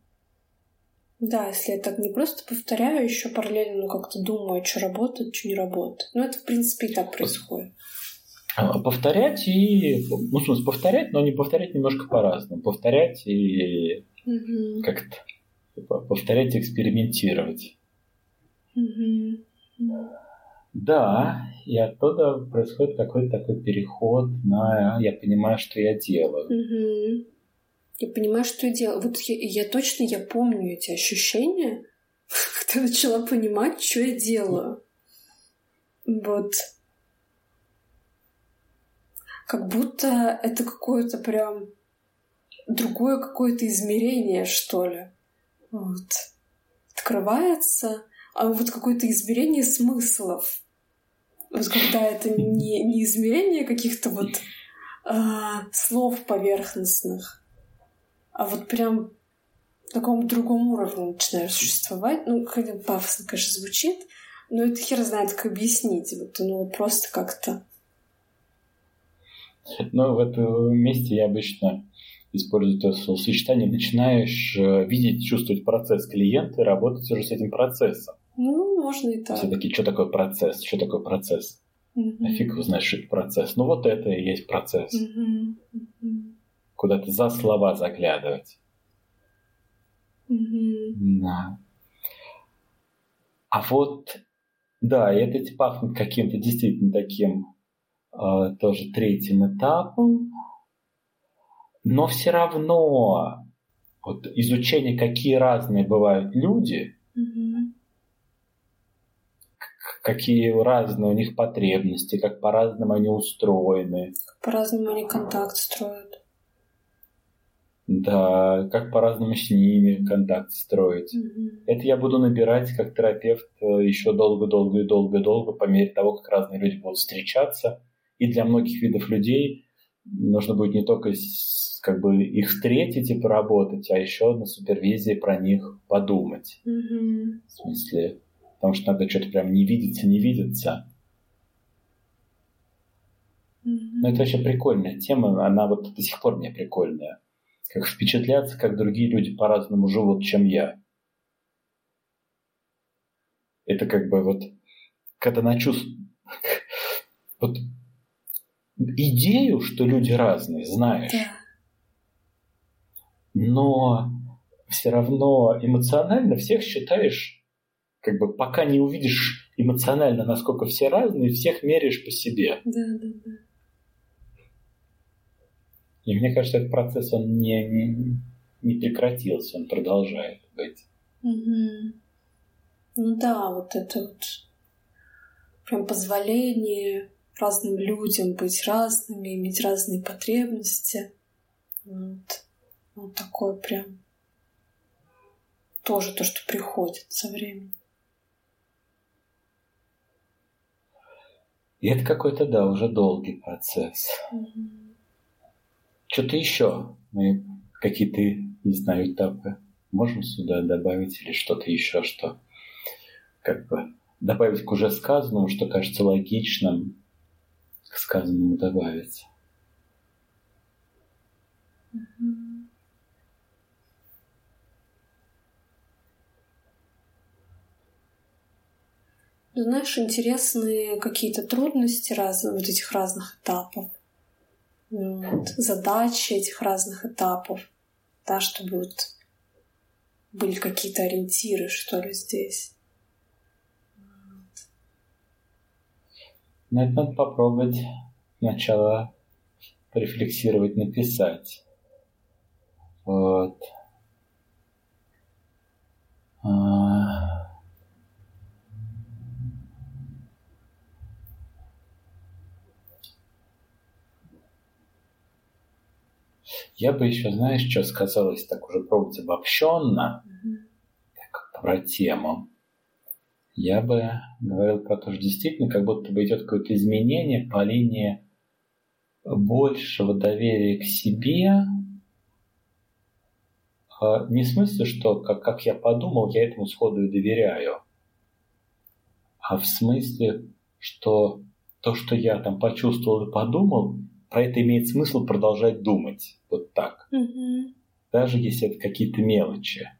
Да, если я так не просто повторяю, еще параллельно ну, как-то думаю, что работает, что не работает. Ну, это, в принципе, и так происходит. А, повторять и... Ну, в смысле, повторять, но не повторять немножко по-разному. Повторять и... Угу. Как-то... Типа, повторять и экспериментировать. Угу. Да, и оттуда происходит какой-то такой переход на «я понимаю, что я делаю». Угу. Я понимаю, что я делаю. Вот я, я точно, я помню эти ощущения, когда начала понимать, что я делаю. Вот. Как будто это какое-то прям другое какое-то измерение, что ли. Вот. Открывается, а вот какое-то измерение смыслов. Вот когда это не, не измерение каких-то вот а, слов поверхностных, а вот прям в таком другом уровне начинаю существовать. Ну, как пафосно, конечно, звучит, но это хер знает, как объяснить. Вот, ну, просто как-то. Ну, в этом месте я обычно использую это словосочетание, начинаешь э, видеть, чувствовать процесс клиента и работать уже с этим процессом. Ну, можно и так. Все таки что такое процесс? Что такое процесс? Mm-hmm. А фиг его что это процесс. Ну, вот это и есть процесс. Mm-hmm куда-то за слова заглядывать. Mm-hmm. Да. А вот, да, это пахнет каким-то действительно таким э, тоже третьим этапом, но все равно вот изучение, какие разные бывают люди, mm-hmm. какие разные у них потребности, как по-разному они устроены. По-разному они контакт строят. Да, как по-разному с ними контакт строить. Mm-hmm. Это я буду набирать как терапевт э, еще долго-долго и долго-долго по мере того, как разные люди будут встречаться. И для многих видов людей нужно будет не только как бы их встретить и поработать, а еще на супервизии про них подумать. Mm-hmm. В смысле, потому что надо что-то прям не видеться, не видеться. Mm-hmm. Но это вообще прикольная тема, она вот до сих пор мне прикольная как впечатляться, как другие люди по-разному живут, чем я. Это как бы вот, когда на чувств... Вот идею, что люди разные, знаешь. Да. Но все равно эмоционально всех считаешь, как бы пока не увидишь эмоционально, насколько все разные, всех меряешь по себе. Да, да, да. И мне кажется, этот процесс, он не, не, не прекратился, он продолжает быть. Угу. Ну да, вот это вот прям позволение разным людям быть разными, иметь разные потребности. Вот, вот такое прям тоже то, что приходит со временем. И это какой-то, да, уже долгий процесс. Угу. Что-то еще мы какие-то, не знаю, этапы можем сюда добавить или что-то еще, что как бы добавить к уже сказанному, что кажется логичным к сказанному добавить. Знаешь, интересные какие-то трудности разных вот этих разных этапов вот, задачи этих разных этапов, да, чтобы вот были какие-то ориентиры, что ли, здесь. Вот. Ну, надо попробовать сначала порефлексировать, написать. Вот. А... Я бы еще, знаешь, что сказал, если так уже пробовать обобщенно, mm-hmm. так, про тему. Я бы говорил про то, что действительно как будто бы идет какое-то изменение по линии большего доверия к себе, а, не в смысле, что как, как я подумал, я этому сходу и доверяю, а в смысле, что то, что я там почувствовал и подумал, про это имеет смысл продолжать думать. Вот так. Mm-hmm. Даже если это какие-то мелочи.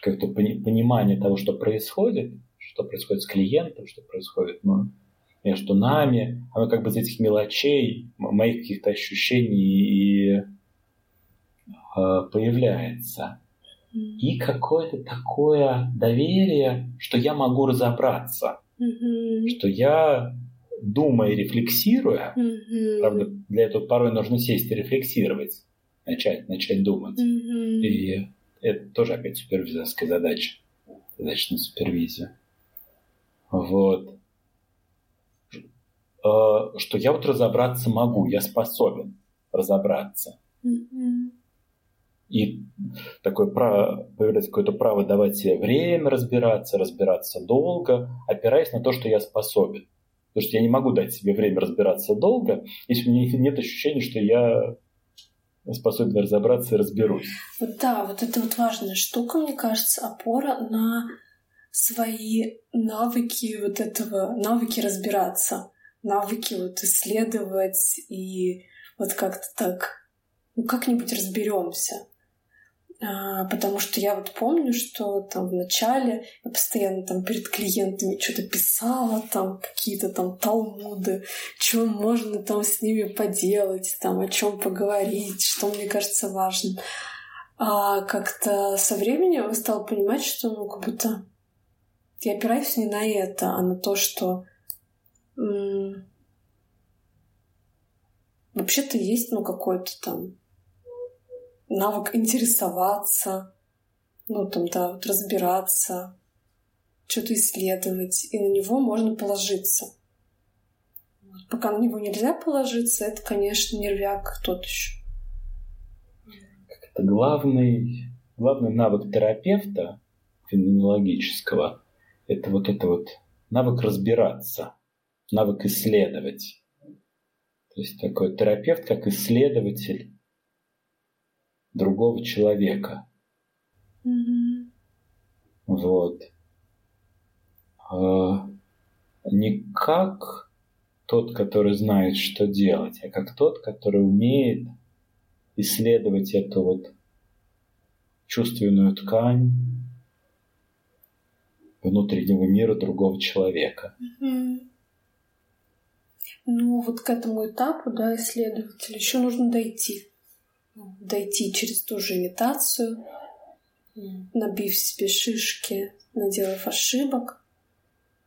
Как-то понимание того, что происходит, что происходит с клиентом, что происходит ну, между нами, оно как бы из этих мелочей, моих каких-то ощущений и э, появляется. И какое-то такое доверие, что я могу разобраться, mm-hmm. что я думая, рефлексируя, mm-hmm. правда, для этого порой нужно сесть и рефлексировать, начать, начать думать. Mm-hmm. И это тоже опять супервизорская задача, задача на супервизию. Вот. Э, что я вот разобраться могу, я способен разобраться. Mm-hmm. И такое право, появляется какое-то право давать себе время разбираться, разбираться долго, опираясь на то, что я способен. Потому что я не могу дать себе время разбираться долго, если у меня нет ощущения, что я способен разобраться и разберусь. Вот да, вот это вот важная штука, мне кажется, опора на свои навыки вот этого, навыки разбираться, навыки вот исследовать и вот как-то так, ну как-нибудь разберемся. А, потому что я вот помню, что там в начале я постоянно там перед клиентами что-то писала, там какие-то там талмуды, что можно там с ними поделать, там о чем поговорить, что мне кажется важным. А как-то со временем я стала понимать, что ну как будто я опираюсь не на это, а на то, что м- вообще-то есть ну какой-то там навык интересоваться, ну там, да, вот разбираться, что-то исследовать, и на него можно положиться. Пока на него нельзя положиться, это, конечно, нервяк тот еще. Это главный, главный навык терапевта феноменологического – это вот это вот навык разбираться, навык исследовать. То есть такой терапевт, как исследователь, другого человека. Mm-hmm. Вот. А, не как тот, который знает, что делать, а как тот, который умеет исследовать эту вот чувственную ткань внутреннего мира другого человека. Mm-hmm. Ну, вот к этому этапу, да, исследователя еще нужно дойти дойти через ту же имитацию, набив себе шишки, наделав ошибок.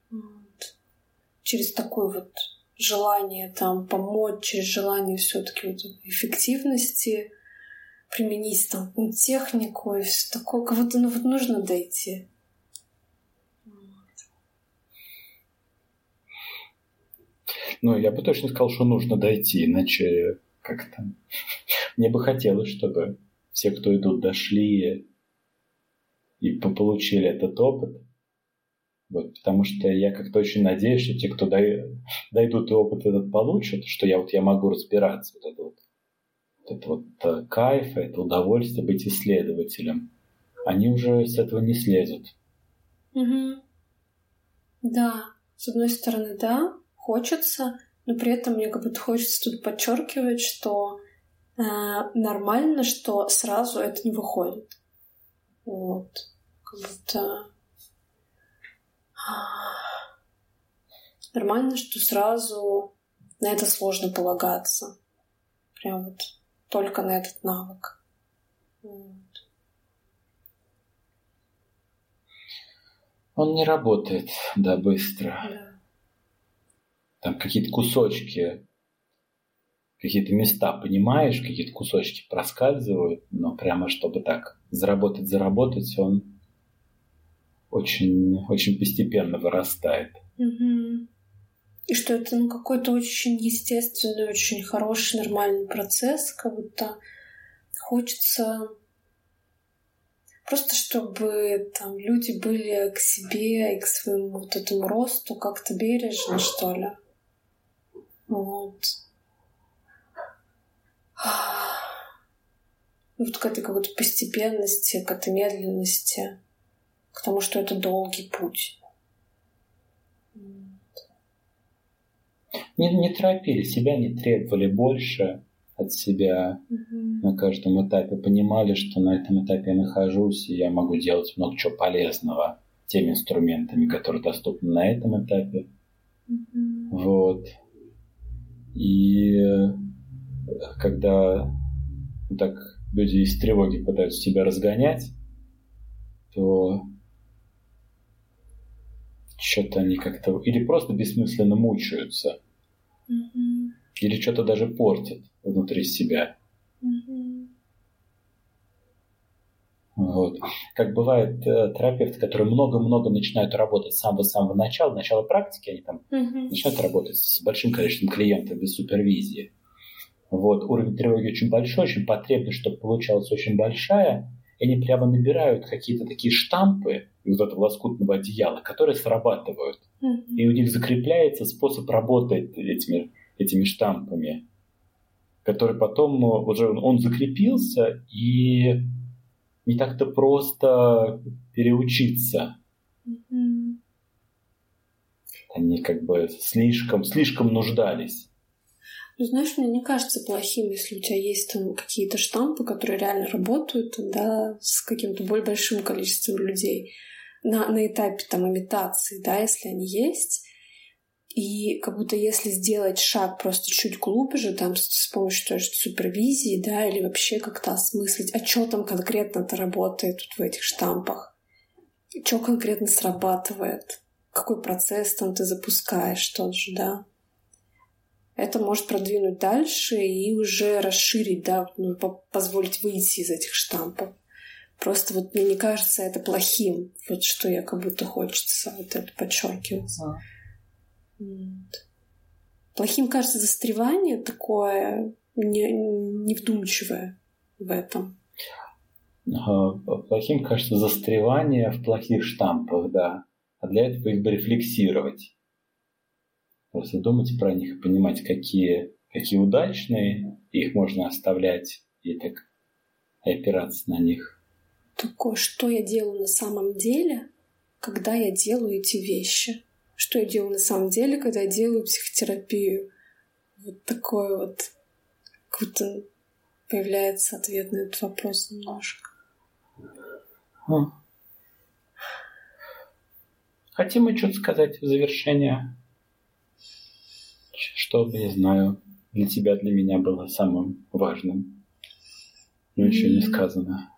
Вот. Через такое вот желание там помочь, через желание все-таки вот эффективности применить там технику и все такое. Кого-то ну, вот нужно дойти. Ну, я бы точно сказал, что нужно дойти, иначе как-то мне бы хотелось, чтобы все, кто идут, дошли и получили этот опыт. Вот, потому что я как-то очень надеюсь, что те, кто дойдут и опыт этот получат, что я вот я могу разбираться, вот это вот, вот вот э, кайф, это удовольствие быть исследователем, они уже с этого не слезут. Угу. Да, с одной стороны, да, хочется, но при этом мне как будто хочется тут подчеркивать, что нормально, что сразу это не выходит. Вот. Как будто... Нормально, что сразу на это сложно полагаться. Прям вот только на этот навык. Вот. Он не работает, да, быстро. Да там какие-то кусочки, какие-то места понимаешь, какие-то кусочки проскальзывают, но прямо чтобы так заработать, заработать, он очень, очень постепенно вырастает. Угу. И что это ну, какой-то очень естественный, очень хороший, нормальный процесс, как будто хочется просто чтобы там люди были к себе и к своему вот этому росту как-то бережно, что ли. Вот. Вот к этой какой-то постепенности, к этой медленности, к тому, что это долгий путь. Не, не торопили себя, не требовали больше от себя угу. на каждом этапе, понимали, что на этом этапе я нахожусь, и я могу делать много чего полезного теми инструментами, которые доступны на этом этапе. Угу. Вот. И когда так люди из тревоги пытаются себя разгонять, то что-то они как-то или просто бессмысленно мучаются, mm-hmm. или что-то даже портят внутри себя. Mm-hmm. Вот. Как бывает э, терапевты, которые много-много начинают работать с самого-самого начала, начала практики, они там mm-hmm. начинают работать с большим количеством клиентов без супервизии. Вот. Уровень тревоги очень большой, очень потребность, чтобы получалась очень большая, и они прямо набирают какие-то такие штампы из вот этого лоскутного одеяла, которые срабатывают. Mm-hmm. И у них закрепляется способ работать этими, этими штампами, который потом уже он закрепился, и не так-то просто переучиться. Mm-hmm. Они как бы слишком, слишком нуждались. Ну, знаешь, мне не кажется плохим, если у тебя есть там какие-то штампы, которые реально работают, да, с каким-то более большим количеством людей на, на этапе там имитации, да, если они есть. И как будто если сделать шаг просто чуть глубже, там, с, с помощью той же супервизии, да, или вообще как-то осмыслить, а что там конкретно-то работает вот в этих штампах, что конкретно срабатывает, какой процесс там ты запускаешь тот же, да это может продвинуть дальше и уже расширить, да, ну, позволить выйти из этих штампов. Просто вот мне не кажется это плохим, вот что я как будто хочется вот это подчеркивать. А. Вот. Плохим кажется застревание такое не, невдумчивое в этом. Плохим кажется застревание в плохих штампах, да. А для этого их бы рефлексировать. Просто думать про них и понимать, какие, какие удачные, их можно оставлять и так и опираться на них. Такое, что я делаю на самом деле, когда я делаю эти вещи? Что я делаю на самом деле, когда я делаю психотерапию? Вот такой вот, как будто появляется ответ на этот вопрос немножко. А. Хотим мы что-то сказать в завершение? Что, не знаю, для тебя, для меня было самым важным, но еще не сказано?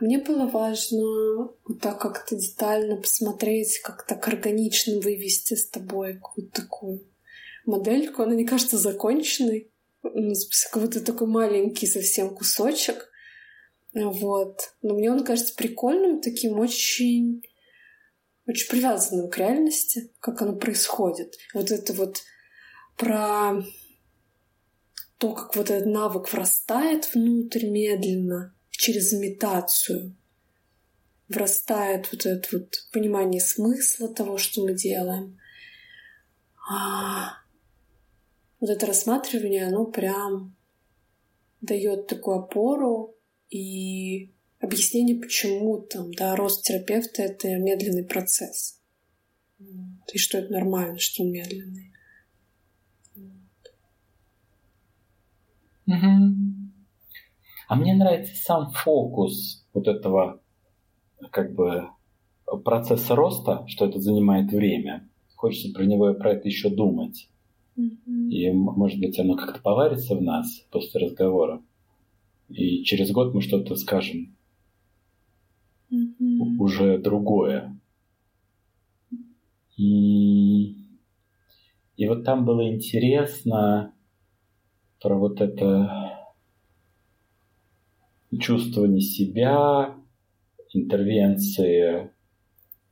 Мне было важно вот так как-то детально посмотреть, как так органично вывести с тобой какую-то такую модельку. Она не кажется законченной. Ну, как будто такой маленький совсем кусочек. Вот. Но мне он кажется прикольным, таким очень очень привязанным к реальности, как оно происходит. Вот это вот про то, как вот этот навык врастает внутрь медленно, через имитацию. Врастает вот это вот понимание смысла того, что мы делаем. А вот это рассматривание, оно прям дает такую опору и объяснение, почему там, да, рост терапевта — это медленный процесс. И что это нормально, что он медленный. Угу. А мне нравится сам фокус вот этого как бы процесса роста, что это занимает время. Хочется про него и про это еще думать. Mm-hmm. И, может быть, оно как-то поварится в нас после разговора. И через год мы что-то скажем mm-hmm. уже другое. И, и вот там было интересно про вот это чувствование себя, интервенции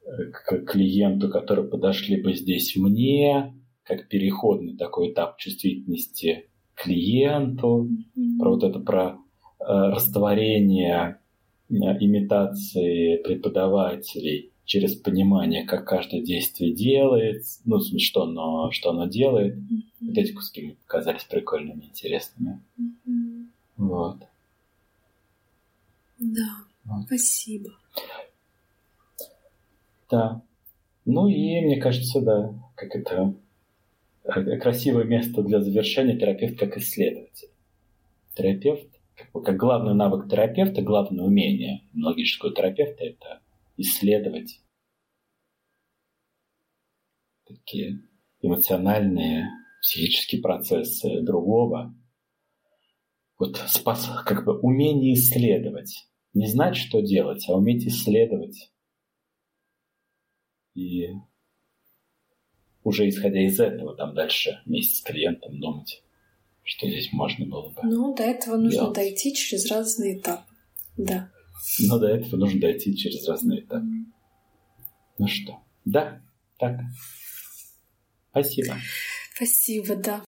э, к клиенту, которые подошли бы здесь мне, как переходный такой этап чувствительности клиенту, mm-hmm. про вот это про э, растворение имитации преподавателей через понимание, как каждое действие делает, ну, что оно, что оно делает. Mm-hmm. Вот эти куски мне показались прикольными, интересными. Mm-hmm. Вот. Да, вот. спасибо. Да. Ну и мне кажется, да, как это э, красивое место для завершения терапевт как исследователь. Терапевт, как, главный навык терапевта, главное умение логического терапевта – это исследовать такие эмоциональные, психические процессы другого. Вот спас, как бы умение исследовать. Не знать, что делать, а уметь исследовать. И уже исходя из этого, там дальше вместе с клиентом думать, что здесь можно было бы. Ну, до этого нужно дойти через разные этапы. Да. Но до этого нужно дойти через разные этапы. Ну что, да, так. Спасибо. Спасибо, да.